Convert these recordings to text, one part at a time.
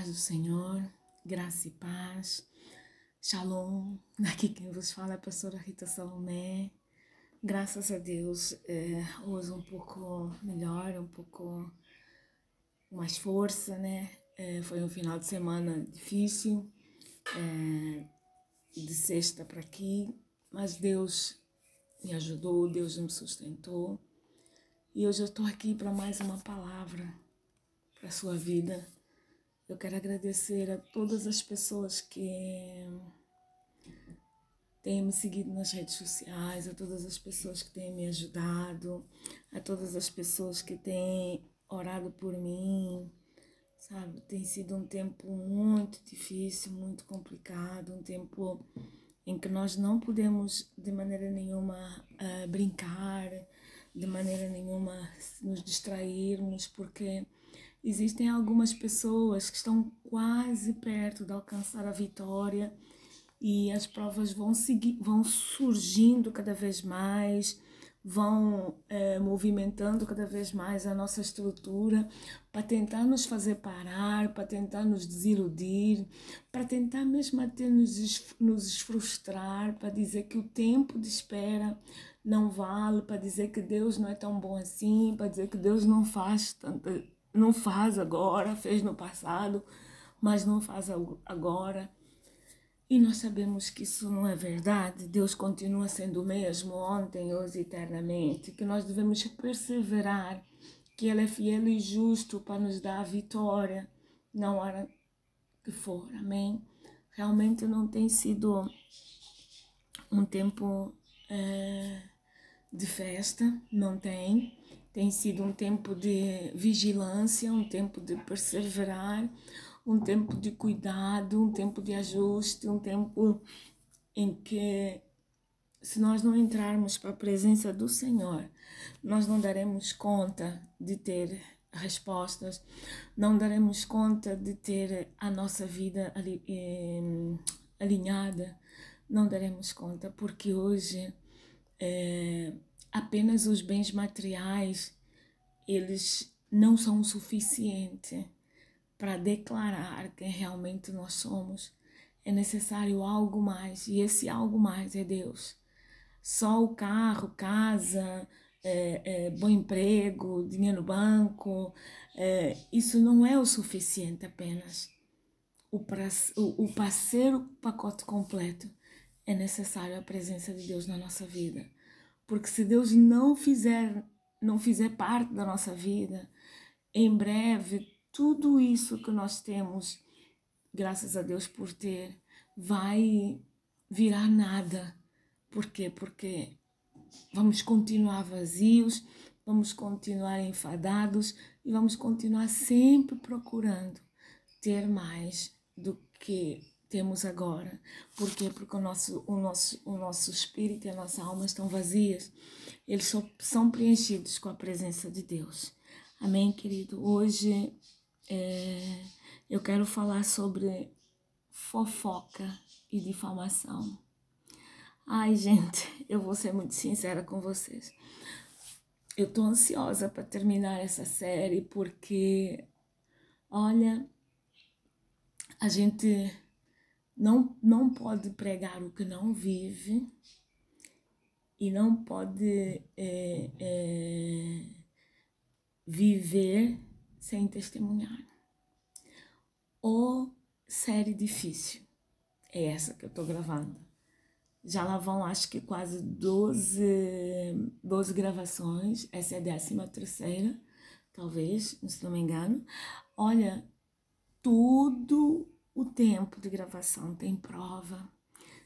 paz do Senhor, graça e paz. Shalom, aqui quem vos fala é a pastora Rita Salomé. Graças a Deus, é, um pouco melhor, um pouco mais força, né? É, foi um final de semana difícil, é, de sexta para aqui, mas Deus me ajudou, Deus me sustentou. E hoje eu estou aqui para mais uma palavra para a sua vida eu quero agradecer a todas as pessoas que têm me seguido nas redes sociais, a todas as pessoas que têm me ajudado, a todas as pessoas que têm orado por mim, sabe? Tem sido um tempo muito difícil, muito complicado, um tempo em que nós não podemos de maneira nenhuma uh, brincar, de maneira nenhuma nos distrairmos, porque Existem algumas pessoas que estão quase perto de alcançar a vitória e as provas vão, seguir, vão surgindo cada vez mais, vão é, movimentando cada vez mais a nossa estrutura para tentar nos fazer parar, para tentar nos desiludir, para tentar mesmo até nos, nos frustrar, para dizer que o tempo de espera não vale, para dizer que Deus não é tão bom assim, para dizer que Deus não faz tanta não faz agora, fez no passado, mas não faz agora. E nós sabemos que isso não é verdade. Deus continua sendo o mesmo ontem, hoje eternamente. Que nós devemos perseverar, que Ele é fiel e justo para nos dar a vitória na hora que for. Amém? Realmente não tem sido um tempo é, de festa, não tem. Tem sido um tempo de vigilância, um tempo de perseverar, um tempo de cuidado, um tempo de ajuste, um tempo em que, se nós não entrarmos para a presença do Senhor, nós não daremos conta de ter respostas, não daremos conta de ter a nossa vida eh, alinhada, não daremos conta, porque hoje. É, apenas os bens materiais eles não são o suficiente para declarar quem realmente nós somos. É necessário algo mais e esse algo mais é Deus. Só o carro, casa, é, é, bom emprego, dinheiro no banco, é, isso não é o suficiente apenas. O, para, o, o para ser o pacote completo é necessário a presença de Deus na nossa vida. Porque se Deus não fizer, não fizer parte da nossa vida, em breve tudo isso que nós temos, graças a Deus por ter, vai virar nada. Por quê? Porque vamos continuar vazios, vamos continuar enfadados e vamos continuar sempre procurando ter mais do que temos agora. Por quê? Porque o nosso, o nosso, o nosso espírito e a nossa alma estão vazias. Eles só são preenchidos com a presença de Deus. Amém, querido? Hoje é, eu quero falar sobre fofoca e difamação. Ai, gente, eu vou ser muito sincera com vocês. Eu tô ansiosa para terminar essa série porque, olha, a gente não, não pode pregar o que não vive e não pode é, é, viver sem testemunhar. Ou série difícil. É essa que eu estou gravando. Já lá vão, acho que quase 12, 12 gravações. Essa é a décima terceira, talvez, se não me engano. Olha, tudo o tempo de gravação tem prova,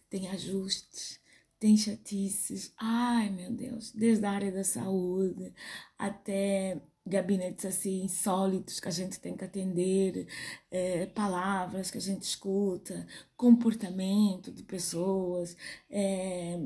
tem ajustes, tem chatices. Ai, meu Deus, desde a área da saúde até gabinetes assim insólitos que a gente tem que atender, é, palavras que a gente escuta, comportamento de pessoas, é,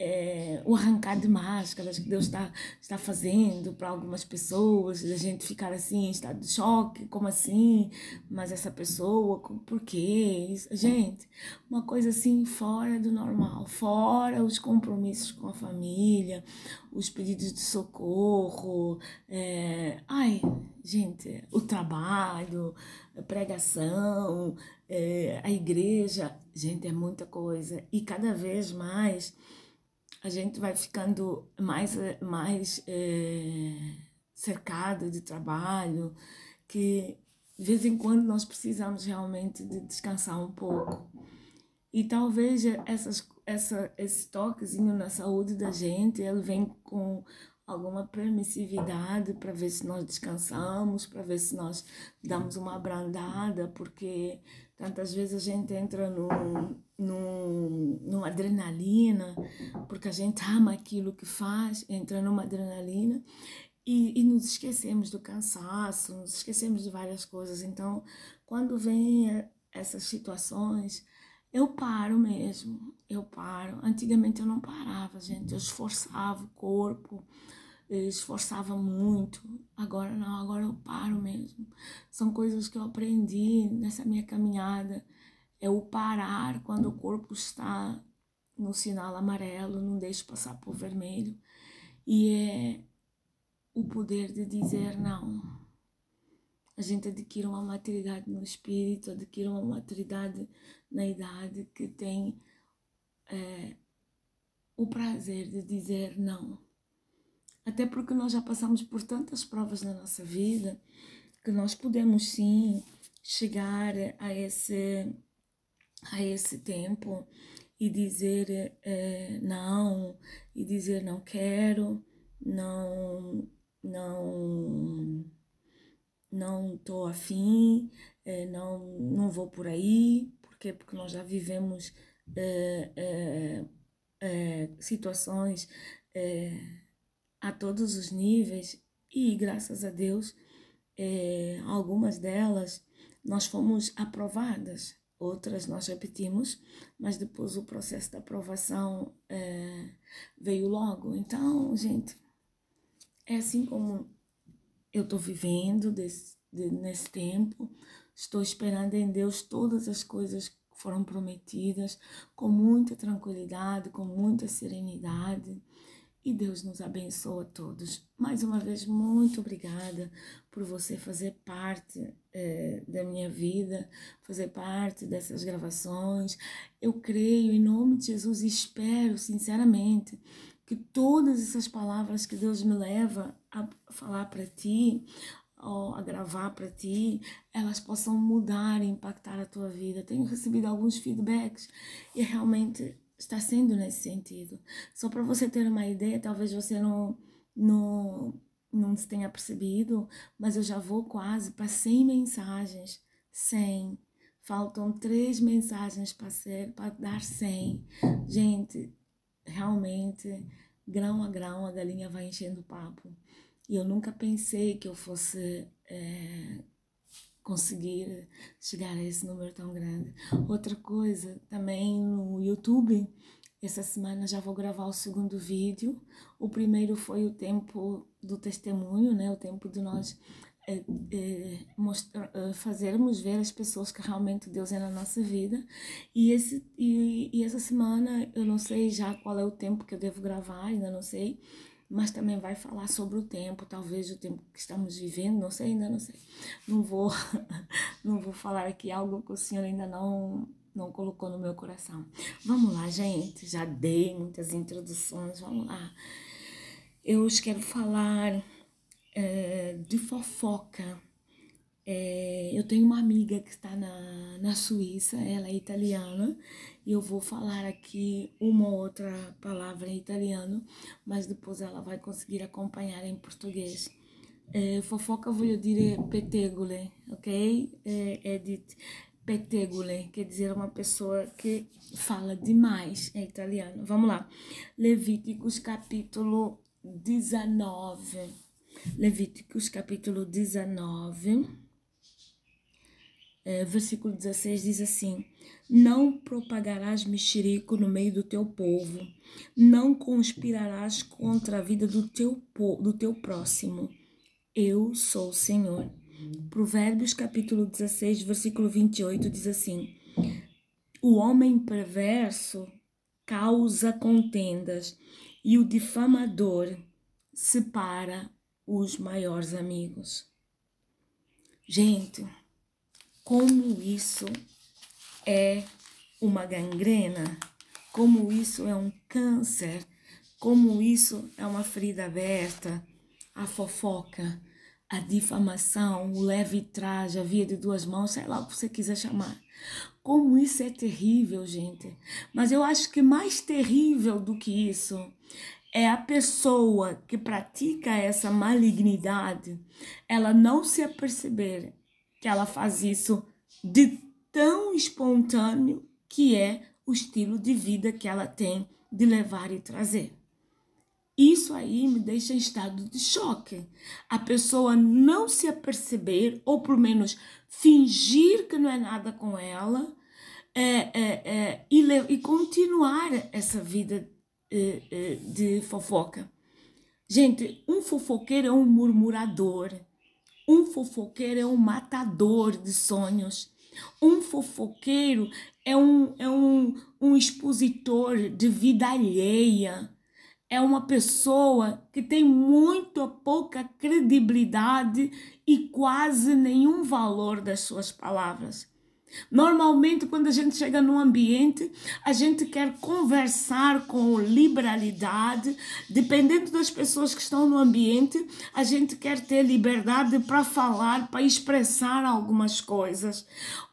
é, o arrancar de máscaras que Deus está, está fazendo para algumas pessoas, a gente ficar assim em estado de choque, como assim? Mas essa pessoa, por quê? Gente, uma coisa assim fora do normal, fora os compromissos com a família, os pedidos de socorro, é, ai, gente, o trabalho, a pregação, é, a igreja, gente, é muita coisa. E cada vez mais a gente vai ficando mais, mais é, cercado de trabalho, que de vez em quando nós precisamos realmente de descansar um pouco. E talvez essas, essa, esse toquezinho na saúde da gente, ele vem com alguma permissividade para ver se nós descansamos, para ver se nós damos uma abrandada, porque tantas vezes a gente entra no, no, numa adrenalina, porque a gente ama aquilo que faz, entra numa adrenalina e, e nos esquecemos do cansaço, nos esquecemos de várias coisas. Então, quando vem essas situações, eu paro mesmo, eu paro. Antigamente eu não parava, gente, eu esforçava o corpo, esforçava muito. Agora não, agora eu paro mesmo. São coisas que eu aprendi nessa minha caminhada. É o parar quando o corpo está no sinal amarelo, não deixe passar por vermelho. E é o poder de dizer não. A gente adquire uma maturidade no espírito, adquire uma maturidade na idade que tem é, o prazer de dizer não até porque nós já passamos por tantas provas na nossa vida que nós podemos sim chegar a esse, a esse tempo e dizer é, não, e dizer não quero, não, não, não estou afim, é, não, não vou por aí, porque Porque nós já vivemos é, situações a todos os níveis e graças a Deus é, algumas delas nós fomos aprovadas, outras nós repetimos, mas depois o processo da aprovação é, veio logo. Então, gente, é assim como eu estou vivendo desse, de, nesse tempo, estou esperando em Deus todas as coisas que foram prometidas com muita tranquilidade, com muita serenidade. E Deus nos abençoe a todos. Mais uma vez, muito obrigada por você fazer parte eh, da minha vida, fazer parte dessas gravações. Eu creio em nome de Jesus e espero sinceramente que todas essas palavras que Deus me leva a falar para ti, ou a gravar para ti, elas possam mudar e impactar a tua vida. Tenho recebido alguns feedbacks e realmente está sendo nesse sentido. Só para você ter uma ideia, talvez você não, não, não se tenha percebido, mas eu já vou quase para 100 mensagens. 100. Faltam três mensagens para ser para dar 100. Gente, realmente, grão a grão, a galinha vai enchendo o papo. E eu nunca pensei que eu fosse é, conseguir chegar a esse número tão grande. Outra coisa, também no YouTube, essa semana já vou gravar o segundo vídeo. O primeiro foi o tempo do testemunho, né? O tempo de nós é, é, mostrar, é, fazermos ver as pessoas que realmente Deus é na nossa vida. E, esse, e, e essa semana eu não sei já qual é o tempo que eu devo gravar, ainda não sei mas também vai falar sobre o tempo, talvez o tempo que estamos vivendo, não sei, ainda não sei. Não vou, não vou falar aqui algo que o Senhor ainda não, não colocou no meu coração. Vamos lá, gente, já dei muitas introduções, vamos lá. Eu hoje quero falar é, de fofoca. É, eu tenho uma amiga que está na, na Suíça, ela é italiana, e eu vou falar aqui uma outra palavra em italiano, mas depois ela vai conseguir acompanhar em português. É, fofoca voglio dire pettegole, ok? É, é de pettegole, quer dizer uma pessoa que fala demais em italiano. Vamos lá. Levíticos capítulo 19. Levíticos capítulo 19 é, versículo 16 diz assim: Não propagarás mexerico no meio do teu povo, não conspirarás contra a vida do teu, do teu próximo. Eu sou o Senhor. Provérbios capítulo 16, versículo 28 diz assim: O homem perverso causa contendas e o difamador separa os maiores amigos. Gente, como isso é uma gangrena, como isso é um câncer, como isso é uma ferida aberta, a fofoca, a difamação, o leve traje, a via de duas mãos, sei lá o que você quiser chamar. Como isso é terrível, gente. Mas eu acho que mais terrível do que isso é a pessoa que pratica essa malignidade, ela não se aperceber que ela faz isso de tão espontâneo que é o estilo de vida que ela tem de levar e trazer. Isso aí me deixa em estado de choque. A pessoa não se aperceber, ou pelo menos fingir que não é nada com ela, é, é, é, e, e, continuar essa vida é, é, de fofoca. Gente, um fofoqueiro é um murmurador, um fofoqueiro é um matador de sonhos, um fofoqueiro é um, é um, um expositor de vida alheia é uma pessoa que tem muito pouca credibilidade e quase nenhum valor das suas palavras. Normalmente, quando a gente chega num ambiente, a gente quer conversar com liberalidade. Dependendo das pessoas que estão no ambiente, a gente quer ter liberdade para falar, para expressar algumas coisas.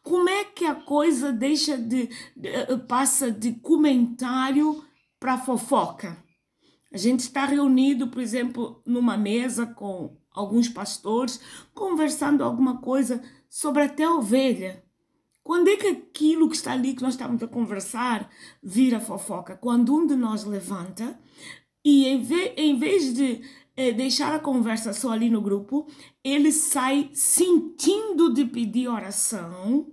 Como é que a coisa deixa de, de passa de comentário para fofoca? A gente está reunido, por exemplo, numa mesa com alguns pastores, conversando alguma coisa sobre até ovelha. Quando é que aquilo que está ali que nós estamos a conversar vira fofoca? Quando um de nós levanta e em vez, em vez de eh, deixar a conversa só ali no grupo, ele sai sentindo de pedir oração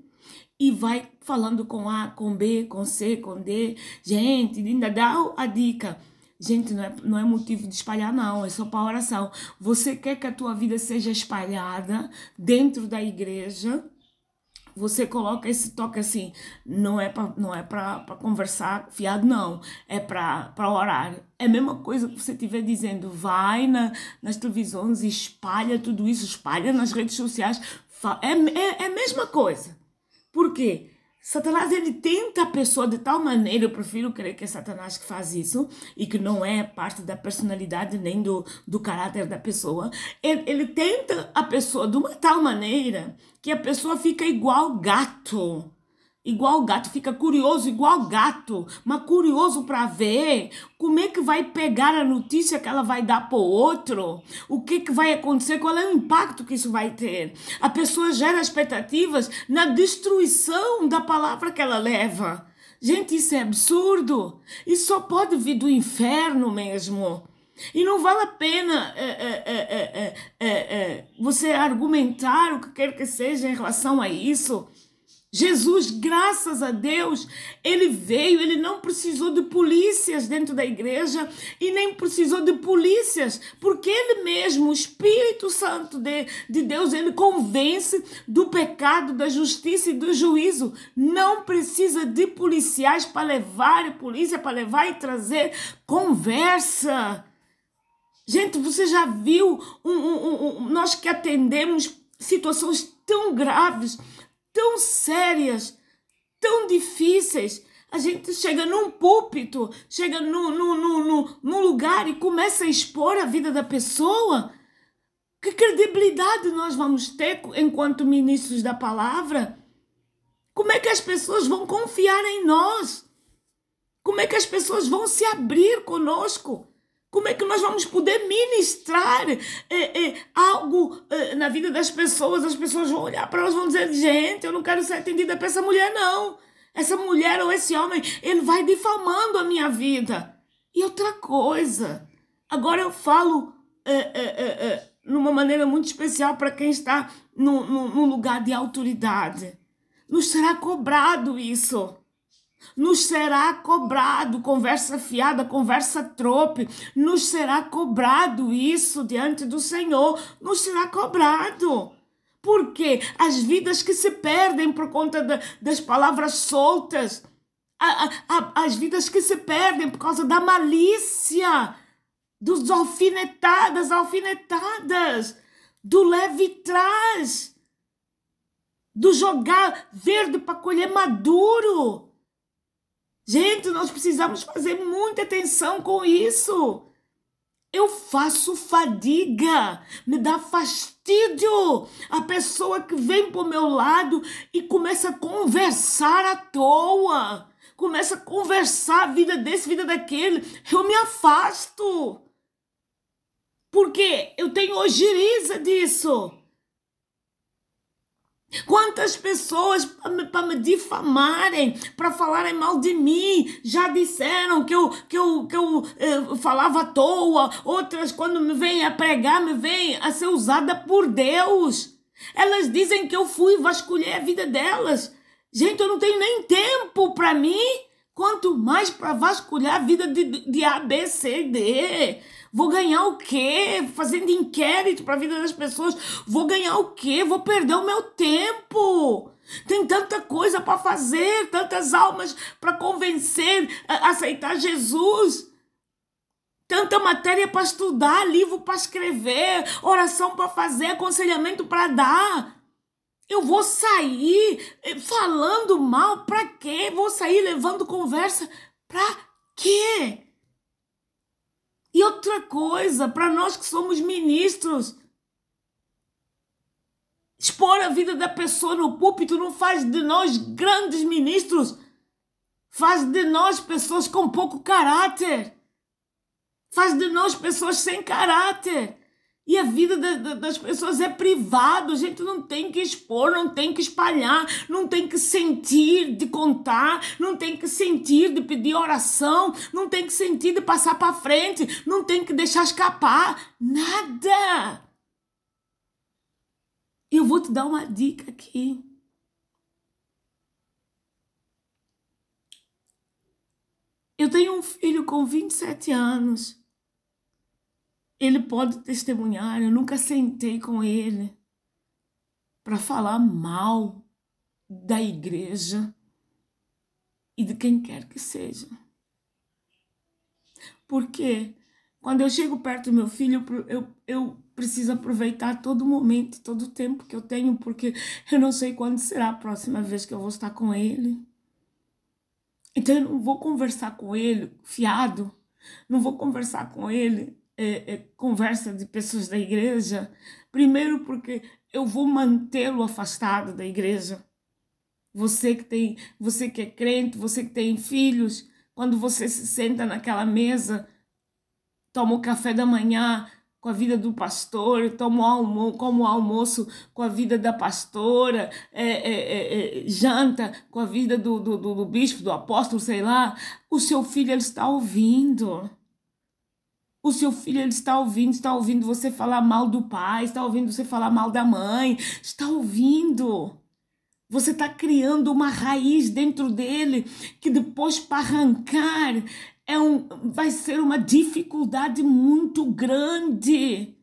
e vai falando com A, com B, com C, com D. Gente, ainda dá a dica Gente, não é, não é motivo de espalhar, não, é só para oração. Você quer que a tua vida seja espalhada dentro da igreja? Você coloca esse toque assim, não é para não é para conversar fiado, não, é para orar. É a mesma coisa que você estiver dizendo, vai na, nas televisões espalha tudo isso, espalha nas redes sociais. É, é, é a mesma coisa. Por quê? Satanás ele tenta a pessoa de tal maneira, eu prefiro crer que é Satanás que faz isso e que não é parte da personalidade nem do, do caráter da pessoa. Ele, ele tenta a pessoa de uma tal maneira que a pessoa fica igual gato igual gato, fica curioso igual gato, mas curioso para ver como é que vai pegar a notícia que ela vai dar para o outro, o que, que vai acontecer, qual é o impacto que isso vai ter. A pessoa gera expectativas na destruição da palavra que ela leva. Gente, isso é absurdo. Isso só pode vir do inferno mesmo. E não vale a pena é é é, você argumentar o que quer que seja em relação a isso. Jesus, graças a Deus, ele veio, ele não precisou de polícias dentro da igreja e nem precisou de polícias, porque ele mesmo, o Espírito Santo de, de Deus, ele convence do pecado, da justiça e do juízo. Não precisa de policiais para levar, polícia para levar e trazer conversa. Gente, você já viu um, um, um, nós que atendemos situações tão graves tão sérias, tão difíceis. A gente chega num púlpito, chega num, num, num lugar e começa a expor a vida da pessoa. Que credibilidade nós vamos ter enquanto ministros da palavra? Como é que as pessoas vão confiar em nós? Como é que as pessoas vão se abrir conosco? Como é que nós vamos poder ministrar é, é, algo é, na vida das pessoas? As pessoas vão olhar para nós e vão dizer: gente, eu não quero ser atendida por essa mulher, não. Essa mulher ou esse homem, ele vai difamando a minha vida. E outra coisa, agora eu falo é, é, é, numa maneira muito especial para quem está num, num lugar de autoridade. Nos será cobrado isso. Nos será cobrado conversa fiada, conversa trope. Nos será cobrado isso diante do Senhor. Nos será cobrado. Porque as vidas que se perdem por conta da, das palavras soltas, a, a, as vidas que se perdem por causa da malícia, dos alfinetadas, alfinetadas, do leve trás, do jogar verde para colher maduro. Gente, nós precisamos fazer muita atenção com isso. Eu faço fadiga, me dá fastídio a pessoa que vem para o meu lado e começa a conversar à toa, começa a conversar vida desse, vida daquele. Eu me afasto. Porque eu tenho ojeriza disso. Quantas pessoas para me, difamarem, para falarem mal de mim, já disseram que eu, que eu, que eu eh, falava à toa, outras, quando me vêm a pregar, me vêm a ser usada por Deus. Elas dizem que eu fui vasculhar a vida delas. Gente, eu não tenho nem tempo para mim, quanto mais para vasculhar a vida de, de A, B, C, D. Vou ganhar o quê? Fazendo inquérito para a vida das pessoas. Vou ganhar o quê? Vou perder o meu tempo. Tem tanta coisa para fazer, tantas almas para convencer a aceitar Jesus. Tanta matéria para estudar, livro para escrever, oração para fazer, aconselhamento para dar. Eu vou sair eh, falando mal para quê? Vou sair levando conversa para quê? E outra coisa, para nós que somos ministros, expor a vida da pessoa no púlpito não faz de nós grandes ministros, faz de nós pessoas com pouco caráter, faz de nós pessoas sem caráter. E a vida das pessoas é privada, a gente não tem que expor, não tem que espalhar, não tem que sentir de contar, não tem que sentir de pedir oração, não tem que sentir de passar para frente, não tem que deixar escapar, nada. Eu vou te dar uma dica aqui. Eu tenho um filho com 27 anos ele pode testemunhar, eu nunca sentei com ele para falar mal da igreja e de quem quer que seja. Porque quando eu chego perto do meu filho, eu, eu preciso aproveitar todo momento, todo tempo que eu tenho, porque eu não sei quando será a próxima vez que eu vou estar com ele. Então eu não vou conversar com ele fiado, não vou conversar com ele é, é, conversa de pessoas da igreja, primeiro porque eu vou mantê-lo afastado da igreja. Você que tem, você que é crente, você que tem filhos, quando você se senta naquela mesa, toma o café da manhã com a vida do pastor, toma o almoço, como o almoço com a vida da pastora, é, é, é, é, janta com a vida do, do, do, do bispo, do apóstolo, sei lá, o seu filho ele está ouvindo. O seu filho ele está ouvindo, está ouvindo você falar mal do pai, está ouvindo você falar mal da mãe, está ouvindo. Você está criando uma raiz dentro dele que depois para arrancar é um, vai ser uma dificuldade muito grande.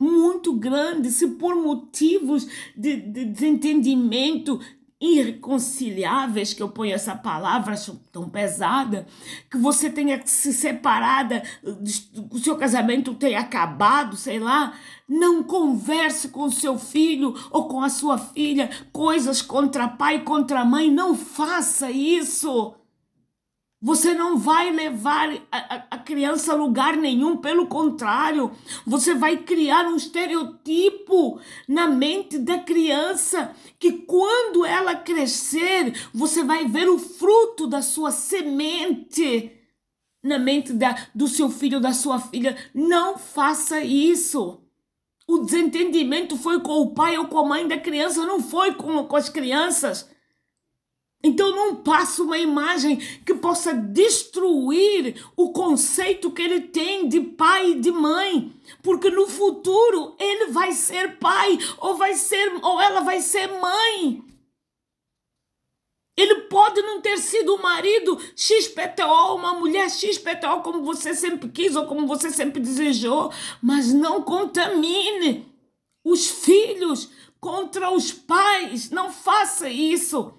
Muito grande, se por motivos de, de desentendimento, irreconciliáveis, que eu ponho essa palavra tão pesada, que você tenha se separada, o seu casamento tenha acabado, sei lá, não converse com seu filho ou com a sua filha coisas contra pai, contra mãe, não faça isso. Você não vai levar a, a, criança a lugar nenhum, pelo contrário, você vai criar um estereotipo na mente da criança que quando ela crescer, você vai ver o fruto da sua semente na mente da, do seu filho da sua filha. Não faça isso. O desentendimento foi com o pai ou com a mãe da criança, não foi com, com as crianças. Então não passa uma imagem que possa destruir o conceito que ele tem de pai e de mãe, porque no futuro ele vai ser pai ou vai ser ou ela vai ser mãe. Ele pode não ter sido o marido XPTO, uma mulher XPTO como você sempre quis ou como você sempre desejou, mas não contamine os filhos contra os pais. Não faça isso.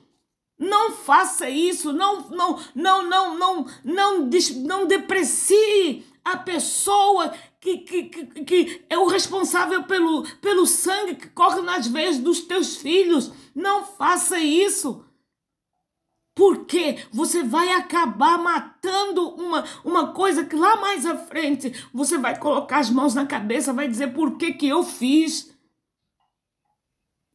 Não faça isso, não, não, não, não, não, não, não deprecie a pessoa que, que, que, que é o responsável pelo, pelo sangue que corre nas veias dos teus filhos. Não faça isso. Porque você vai acabar matando uma, uma coisa que lá mais à frente você vai colocar as mãos na cabeça, vai dizer por que, que eu fiz.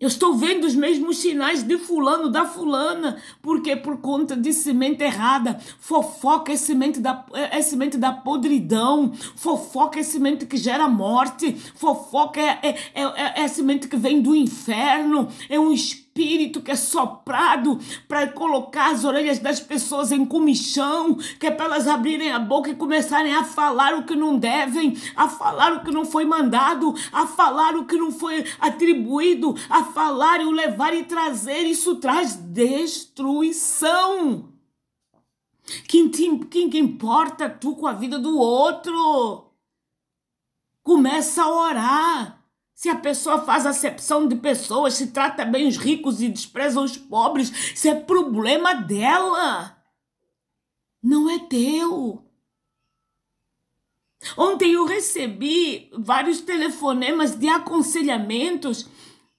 Eu estou vendo os mesmos sinais de fulano, da fulana, porque por conta de semente errada, fofoca é semente da, é, é semente da podridão, fofoca é semente que gera morte, fofoca é, é, é, é semente que vem do inferno, é um espírito espírito que é soprado para colocar as orelhas das pessoas em comichão, que é para elas abrirem a boca e começarem a falar o que não devem, a falar o que não foi mandado, a falar o que não foi atribuído, a falar e o levar e trazer. Isso traz destruição. Quem, te, quem que importa tu com a vida do outro? Começa a orar. Se a pessoa faz acepção de pessoas, se trata bem os ricos e despreza os pobres, isso é problema dela. Não é teu. Ontem eu recebi vários telefonemas de aconselhamentos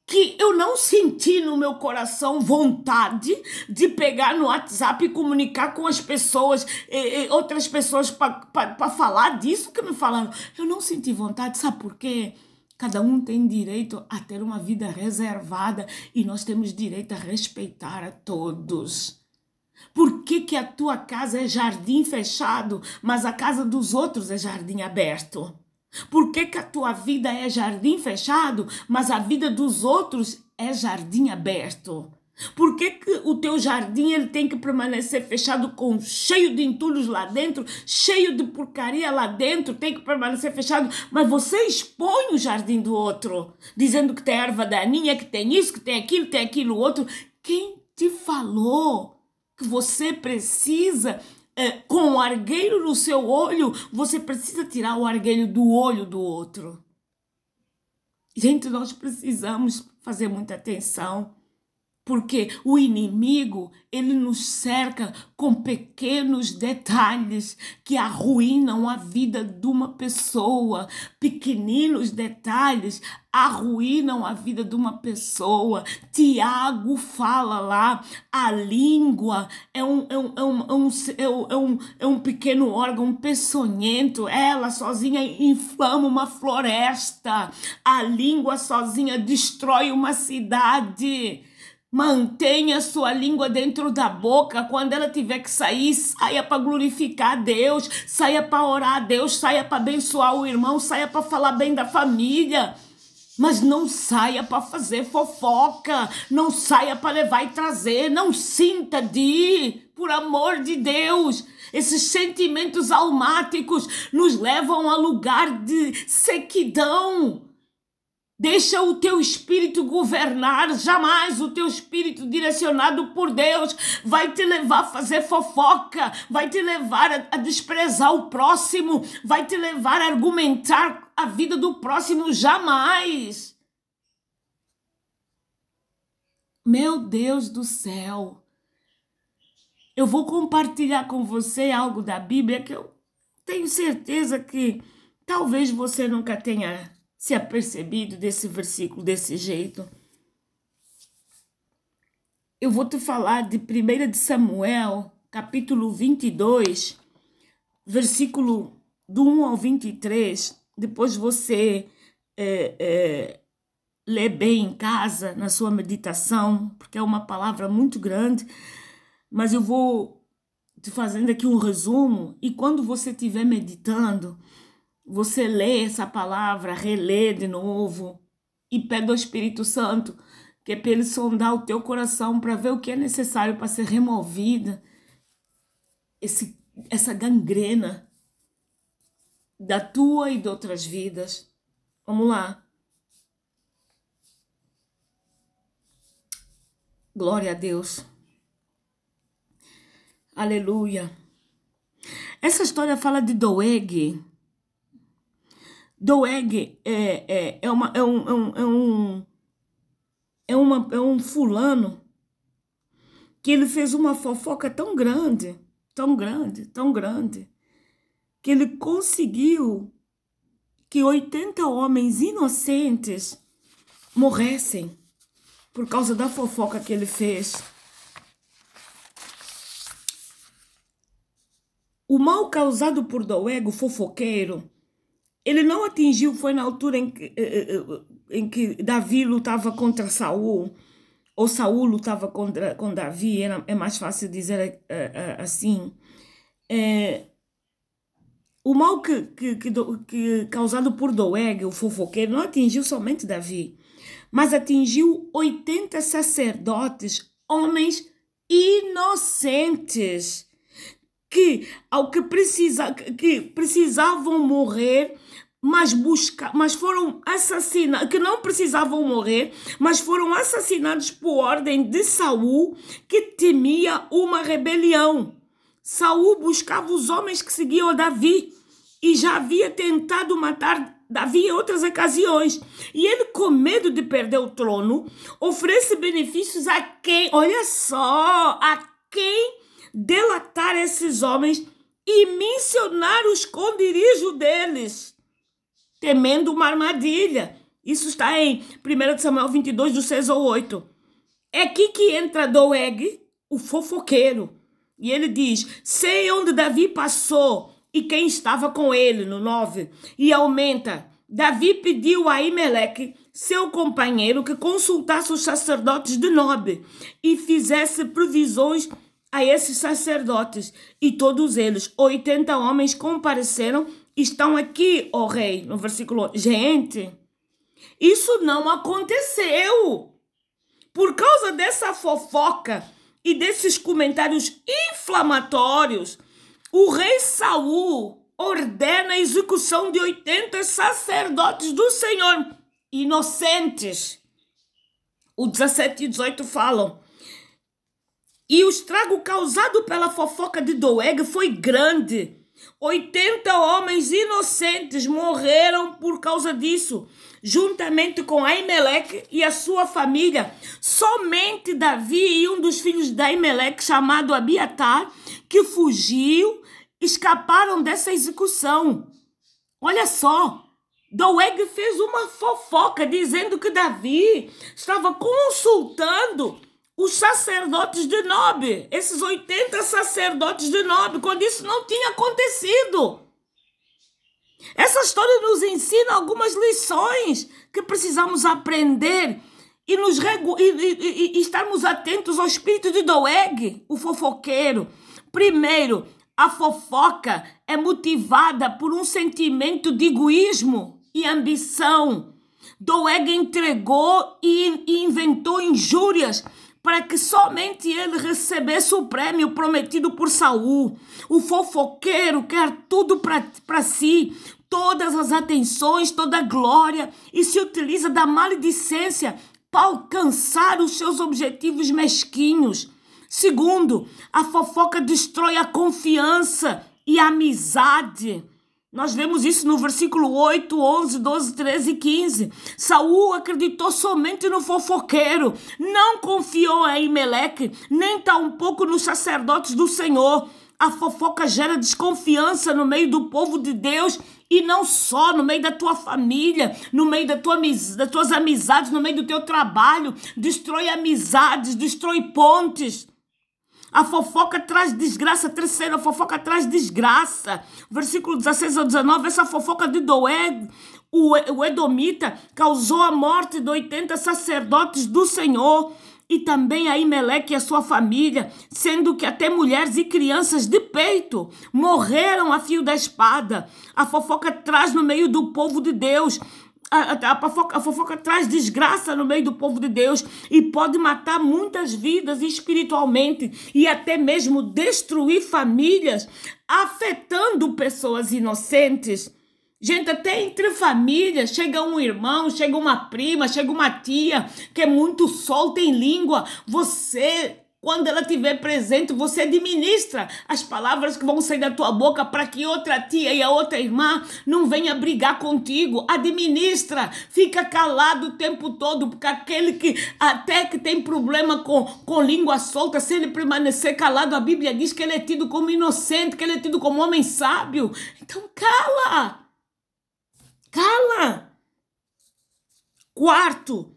que eu não senti no meu coração vontade de pegar no WhatsApp e comunicar com as pessoas, e, e outras pessoas para falar disso que me falaram. Eu não senti vontade, sabe por quê? Cada um tem direito a ter uma vida reservada e nós temos direito a respeitar a todos. Por que, que a tua casa é jardim fechado, mas a casa dos outros é jardim aberto? Por que, que a tua vida é jardim fechado, mas a vida dos outros é jardim aberto? Por que, que o teu jardim ele tem que permanecer fechado com cheio de entulhos lá dentro, cheio de porcaria lá dentro, tem que permanecer fechado, mas você expõe o jardim do outro, dizendo que tem erva daninha, que tem isso, que tem aquilo, tem aquilo outro. Quem te falou que você precisa é, com o argueiro no seu olho, você precisa tirar o argueiro do olho do outro? Gente, nós precisamos fazer muita atenção porque o inimigo ele nos cerca com pequenos detalhes que arruinam a vida de uma pessoa. Pequeninos detalhes arruinam a vida de uma pessoa. Tiago fala lá, a língua é um, é um, é um, é um, é um, é um pequeno órgão peçonhento. Ela sozinha inflama uma floresta. A língua sozinha destrói uma cidade. Mantenha sua língua dentro da boca. Quando ela tiver que sair, saia para glorificar a Deus, saia para orar a Deus, saia para abençoar o irmão, saia para falar bem da família. Mas não saia para fazer fofoca, não saia para levar e trazer, não sinta de ir, por amor de Deus. Esses sentimentos almáticos nos levam a lugar de sequidão. Deixa o teu espírito governar, jamais o teu espírito direcionado por Deus vai te levar a fazer fofoca, vai te levar a, desprezar o próximo, vai te levar a argumentar a vida do próximo, jamais. Meu Deus do céu, eu vou compartilhar com você algo da Bíblia que eu tenho certeza que talvez você nunca tenha se apercebido desse versículo desse jeito. Eu vou te falar de 1 de Samuel, capítulo 22, versículo do 1 ao 23. Depois você é, é, lê bem em casa, na sua meditação, porque é uma palavra muito grande, mas eu vou te fazendo aqui um resumo, e quando você estiver meditando, você lê essa palavra, relê de novo e pede ao Espírito Santo que é para ele sondar o teu coração para ver o que é necessário para ser removida esse, essa gangrena da tua e de outras vidas. Vamos lá. Glória a Deus. Aleluia. Essa história fala de Doeg. Doeg é, é, é, uma, é, um, é, um, é, um, é, uma, é um fulano que ele fez uma fofoca tão grande, tão grande, tão grande, que ele conseguiu que 80 homens inocentes morressem por causa da fofoca que ele fez. O mal causado por Doego, fofoqueiro, ele não atingiu, foi na altura em que, eh, eh, eh, em que Davi lutava contra Saul, ou Saul lutava contra com Davi, era, é mais fácil dizer assim. É, o mal que, que, que, que, causado por Doeg, o fofoqueiro, não atingiu somente Davi, mas atingiu 80 sacerdotes, homens inocentes que ao que precisa que precisavam morrer mas busca, mas foram assassinados, que não precisavam morrer, mas foram assassinados por ordem de Saul, que temia uma rebelião. Saul buscava os homens que seguiam Davi e já havia tentado matar Davi em outras ocasiões. E ele, com medo de perder o trono, oferece benefícios a quem, olha só, a quem delatar esses homens e mencionar o esconderijo deles, temendo uma armadilha. Isso está em 1 Samuel 22, do 6 ao 8. É aqui que entra Doeg, o fofoqueiro. E ele diz: Sei onde Davi passou e quem estava com ele, no 9. E aumenta: Davi pediu a Imeleque, seu companheiro, que consultasse os sacerdotes de Nob e fizesse previsões a esses sacerdotes, e todos eles, 80 homens, compareceram, estão aqui, ó rei, no versículo. Gente, isso não aconteceu. Por causa dessa fofoca e desses comentários inflamatórios, o rei Saul ordena a execução de 80 sacerdotes do Senhor, inocentes. O 17 e 18 falam: e o estrago causado pela fofoca de Doeg foi grande. 80 homens inocentes morreram por causa disso, juntamente com Aimeleque e a sua família. Somente Davi e um dos filhos de Aimeleque, chamado Abiatar, que fugiu, escaparam dessa execução. Olha só, Doeg fez uma fofoca dizendo que Davi estava consultando os sacerdotes de Nob, esses 80 sacerdotes de Nob, quando isso não tinha acontecido. Essa história nos ensina algumas lições que precisamos aprender e, nos e, e, e estarmos atentos ao espírito de Doeg, o fofoqueiro. Primeiro, a fofoca é motivada por um sentimento de egoísmo e ambição. Doeg entregou e inventou injúrias para que somente ele recebesse o prêmio prometido por Saul. O fofoqueiro quer tudo para si, todas as atenções, toda a glória e se utiliza da maledicência para alcançar os seus objetivos mesquinhos. Segundo, a fofoca destrói a confiança e a amizade. Nós vemos isso no versículo 8, 11, 12, 13 e 15. Saul acreditou somente no fofoqueiro, não confiou em Meleque, nem tampouco nos sacerdotes do Senhor. A fofoca gera desconfiança no meio do povo de Deus e não só no meio da tua família, no meio da tua, das tuas amizades, no meio do teu trabalho. Destrói amizades, destrói pontes. A fofoca traz desgraça. Terceiro, a fofoca traz desgraça. Versículo 16 ao 19. Essa fofoca de Doeg, o Edomita, causou a morte de 80 sacerdotes do Senhor e também a Imeleque e a sua família, sendo que até mulheres e crianças de peito morreram a fio da espada. A fofoca traz no meio do povo de Deus a, a, fofoca, a fofoca traz desgraça no meio do povo de Deus e pode matar muitas vidas espiritualmente e até mesmo destruir famílias, afetando pessoas inocentes. Gente, até entre famílias, chega um irmão, chega uma prima, chega uma tia que é muito solta em língua. Você quando ela estiver presente, você administra as palavras que vão sair da tua boca para que outra tia e a outra irmã não venha brigar contigo. Administra, fica calado o tempo todo, porque aquele que até que tem problema com, com língua solta, se ele permanecer calado, a Bíblia diz que ele é tido como inocente, que ele é tido como homem sábio. Então cala! Cala! Quarto,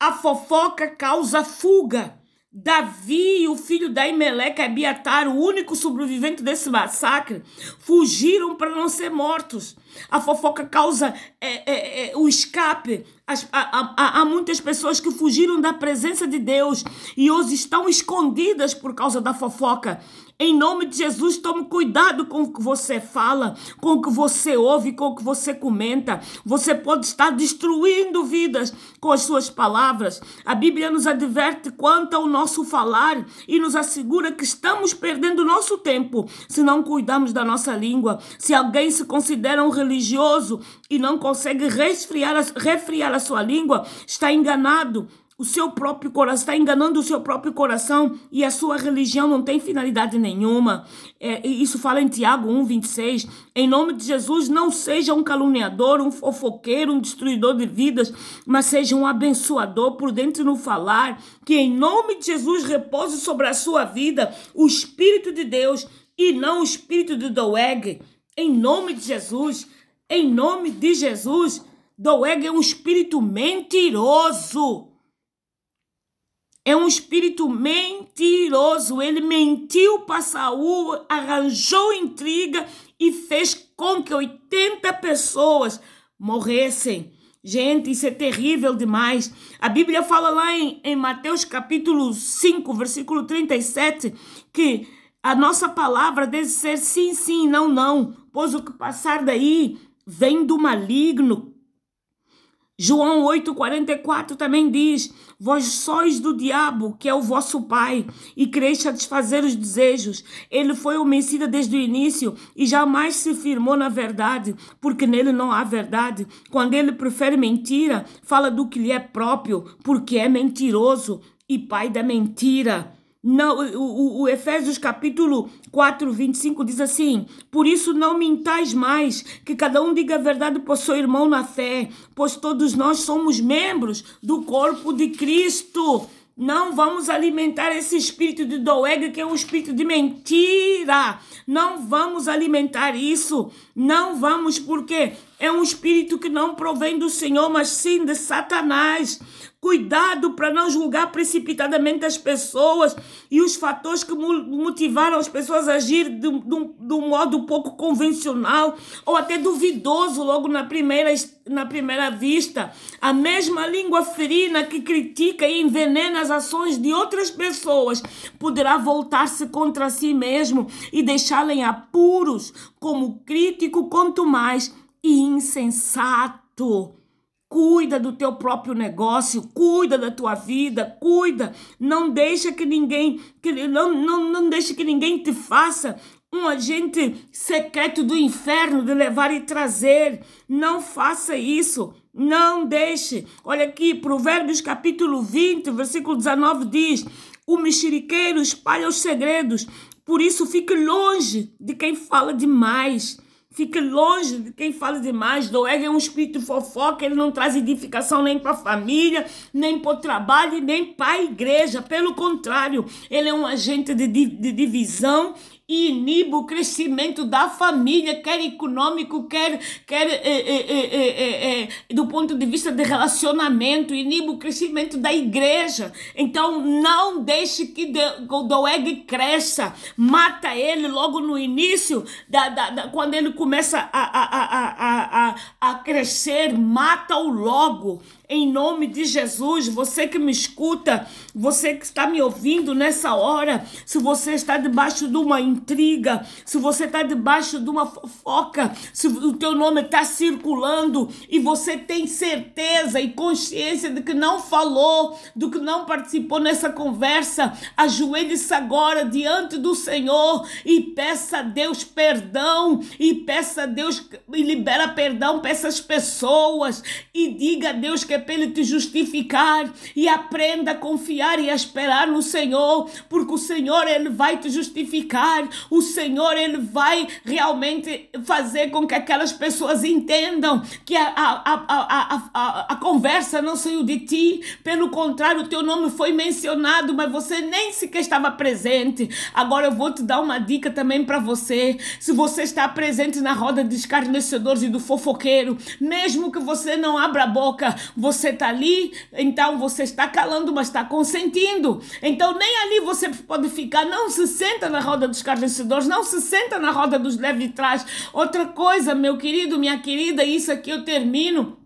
a fofoca causa fuga. Davi, o filho da Imeleca Abiatar, o único sobrevivente desse massacre, fugiram para não ser mortos. A fofoca causa é, é, é, o escape. As, há, há, há muitas pessoas que fugiram da presença de Deus e hoje estão escondidas por causa da fofoca. Em nome de Jesus, tome cuidado com o que você fala, com o que você ouve, com o que você comenta. Você pode estar destruindo vidas com as suas palavras. A Bíblia nos adverte quanto ao nosso falar e nos assegura que estamos perdendo nosso tempo se não cuidamos da nossa língua. Se alguém se considera um religioso e não consegue resfriar, refriar a sua língua, está enganado o seu próprio coração, está enganando o seu próprio coração e a sua religião não tem finalidade nenhuma. É, isso fala em Tiago 1, 26. Em nome de Jesus, não seja um caluniador, um fofoqueiro, um destruidor de vidas, mas seja um abençoador, prudente no falar, que em nome de Jesus repouse sobre a sua vida o Espírito de Deus e não o Espírito de Doeg. Em nome de Jesus, em nome de Jesus, Doeg é um espírito mentiroso é um espírito mentiroso. Ele mentiu para Saul, arranjou intriga e fez com que 80 pessoas morressem. Gente, isso é terrível demais. A Bíblia fala lá em, em Mateus capítulo 5, versículo 37, que a nossa palavra deve ser sim, sim, não, não, pois o que passar daí vem do maligno. João 8,44 também diz: Vós sois do diabo, que é o vosso pai, e quereis satisfazer os desejos. Ele foi homicida desde o início e jamais se firmou na verdade, porque nele não há verdade. Quando ele prefere mentira, fala do que lhe é próprio, porque é mentiroso e pai da mentira. Não, o, o, Efésios capítulo 4, 25 diz assim: Por isso não mintais mais, que cada um diga a verdade por seu irmão na fé, pois todos nós somos membros do corpo de Cristo. Não vamos alimentar esse espírito de doega, que é um espírito de mentira. Não vamos alimentar isso. Não vamos, porque é um espírito que não provém do Senhor, mas sim de Satanás. Cuidado para não julgar precipitadamente as pessoas e os fatores que motivaram as pessoas a agir de, de, de um modo pouco convencional ou até duvidoso logo na primeira, na primeira vista. A mesma língua ferina que critica e envenena as ações de outras pessoas poderá voltar-se contra si mesmo e deixá-la em apuros como crítico, quanto mais insensato. Cuida do teu próprio negócio, cuida da tua vida, cuida. Não deixa que ninguém, que, não, não, não deixa que ninguém te faça um agente secreto do inferno de levar e trazer. Não faça isso. Não deixe. Olha aqui, Provérbios capítulo 20, versículo 19 diz: O mexeriqueiro espalha os segredos, por isso fique longe de quem fala demais. Fique longe de quem fala demais. Doeg é um espírito fofoca, ele não traz edificação nem para a família, nem para o trabalho, nem para a igreja. Pelo contrário, ele é um agente de, de divisão e inibe o crescimento da família, quer econômico, quer, quer é, é, é, do ponto de vista de relacionamento, inibe o crescimento da igreja. Então, não deixe que o Doeg cresça, mata ele logo no início, da, da, da quando ele começa a, a, a, a, a, a crescer, mata-o logo. Em nome de Jesus. Você que me escuta, você que está me ouvindo nessa hora, se você está debaixo de uma intriga, se você está debaixo de uma fofoca, se o teu nome está circulando e você tem certeza e consciência de que não falou, do que não participou nessa conversa, ajoelhe-se agora diante do Senhor e peça a Deus perdão e peça a Deus e libera perdão para essas pessoas e diga a Deus que é para Ele te justificar e aprenda a confiar e a esperar no Senhor, porque o Senhor Ele vai te justificar, o Senhor Ele vai realmente fazer com que aquelas pessoas entendam que a, a, a, a, a, conversa não saiu de ti, pelo contrário, o teu nome foi mencionado, mas você nem sequer estava presente. Agora eu vou te dar uma dica também para você. Se você está presente na roda de escarnecedores e do fofoqueiro, mesmo que você não abra a boca, você está ali, então você está calando, mas está consentindo. Então nem ali você pode ficar, não se senta na roda dos escarnecedores, não se senta na roda dos levitrais. Outra coisa, meu querido, minha querida, isso aqui eu termino.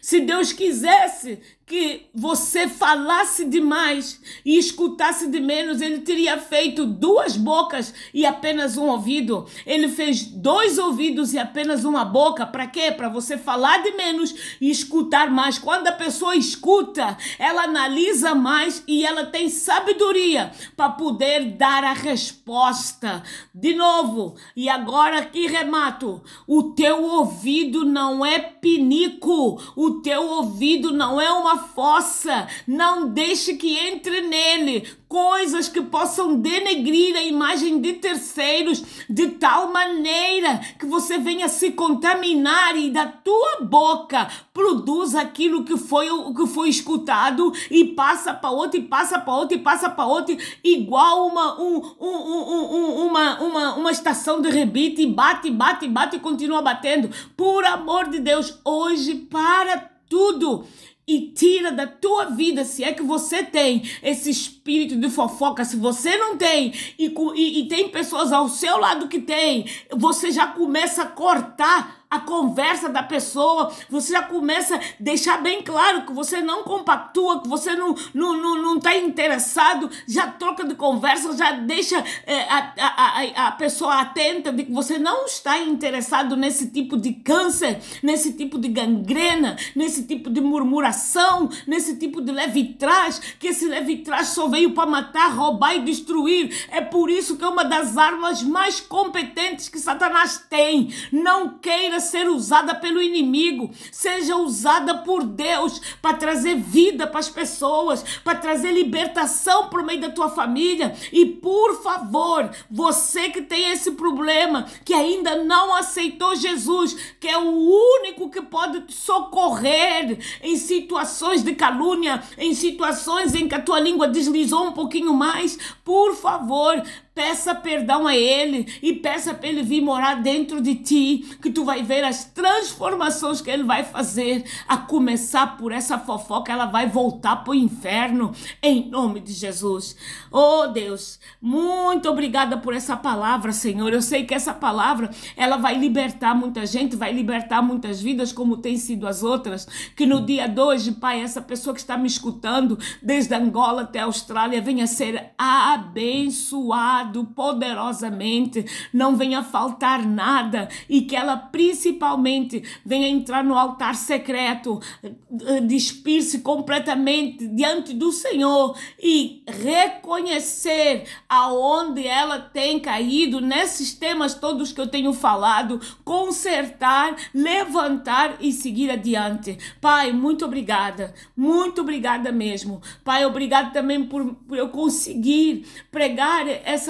Se Deus quisesse que você falasse demais e escutasse de menos, ele teria feito duas bocas e apenas um ouvido. Ele fez dois ouvidos e apenas uma boca. Para quê? Para você falar de menos e escutar mais. Quando a pessoa escuta, ela analisa mais e ela tem sabedoria para poder dar a resposta. De novo, e agora aqui remato: o teu ouvido não é pinico, o teu ouvido não é uma fossa, não deixe que entre nele coisas que possam denegrir a imagem de terceiros de tal maneira que você venha se contaminar e da tua boca produz aquilo que foi o que foi escutado e passa para outro e passa para outro e passa para outro igual uma um, um, um, uma, uma, uma estação de rebite e bate bate bate e continua batendo. Por amor de Deus hoje para tudo e tira da tua vida, se é que você tem esse espírito de fofoca, se você não tem e, e, e tem pessoas ao seu lado que tem, você já começa a cortar a conversa da pessoa, você já começa a deixar bem claro que você não compactua, que você não está não, não, não tá interessado, já troca de conversa, já deixa é, a, a, a, pessoa atenta de que você não está interessado nesse tipo de câncer, nesse tipo de gangrena, nesse tipo de murmuração, nesse tipo de levitrás, que esse levitrás só veio para matar, roubar e destruir. É por isso que é uma das armas mais competentes que Satanás tem. Não queira ser usada pelo inimigo, seja usada por Deus para trazer vida para as pessoas, para trazer libertação por meio da tua família. E por favor, você que tem esse problema, que ainda não aceitou Jesus, que é o único que pode socorrer em situações de calúnia, em situações em que a tua língua deslizou um pouquinho mais, por favor, Peça perdão a Ele e peça para Ele vir morar dentro de ti, que tu vai ver as transformações que Ele vai fazer. A começar por essa fofoca, ela vai voltar para o inferno, em nome de Jesus. Oh Deus, muito obrigada por essa palavra, Senhor. Eu sei que essa palavra ela vai libertar muita gente, vai libertar muitas vidas, como tem sido as outras. Que no dia de hoje, Pai, essa pessoa que está me escutando, desde Angola até a Austrália, venha ser abençoada poderosamente, não venha faltar nada e que ela principalmente venha entrar no altar secreto, eh, despir-se completamente diante do Senhor e reconhecer aonde ela tem caído nesses temas todos que eu tenho falado, consertar, levantar e seguir adiante. Pai, muito obrigada, muito obrigada mesmo. Pai, obrigado também por, por eu conseguir pregar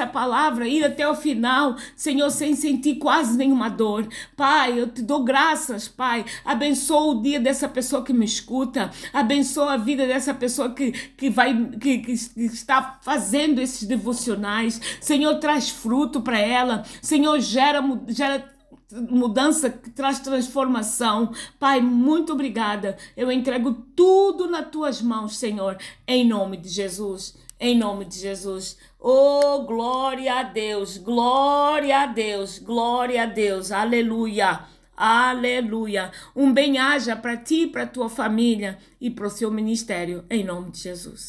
palavra, ir até o final, Senhor, sem sentir quase nenhuma dor. Pai, eu te dou graças, Pai. Abençoa o dia dessa pessoa que me escuta, abençoa a vida dessa pessoa que, que vai que, que está fazendo esses devocionais. Senhor, traz fruto para ela. Senhor, gera gera mudança que traz transformação. Pai, muito obrigada. Eu entrego tudo nas tuas mãos, Senhor, em nome de Jesus. Em nome de Jesus. Oh, glória a Deus, glória a Deus, glória a Deus, aleluia, Aleluia. Um bem-aja para ti, para tua família e para o seu ministério, em nome de Jesus.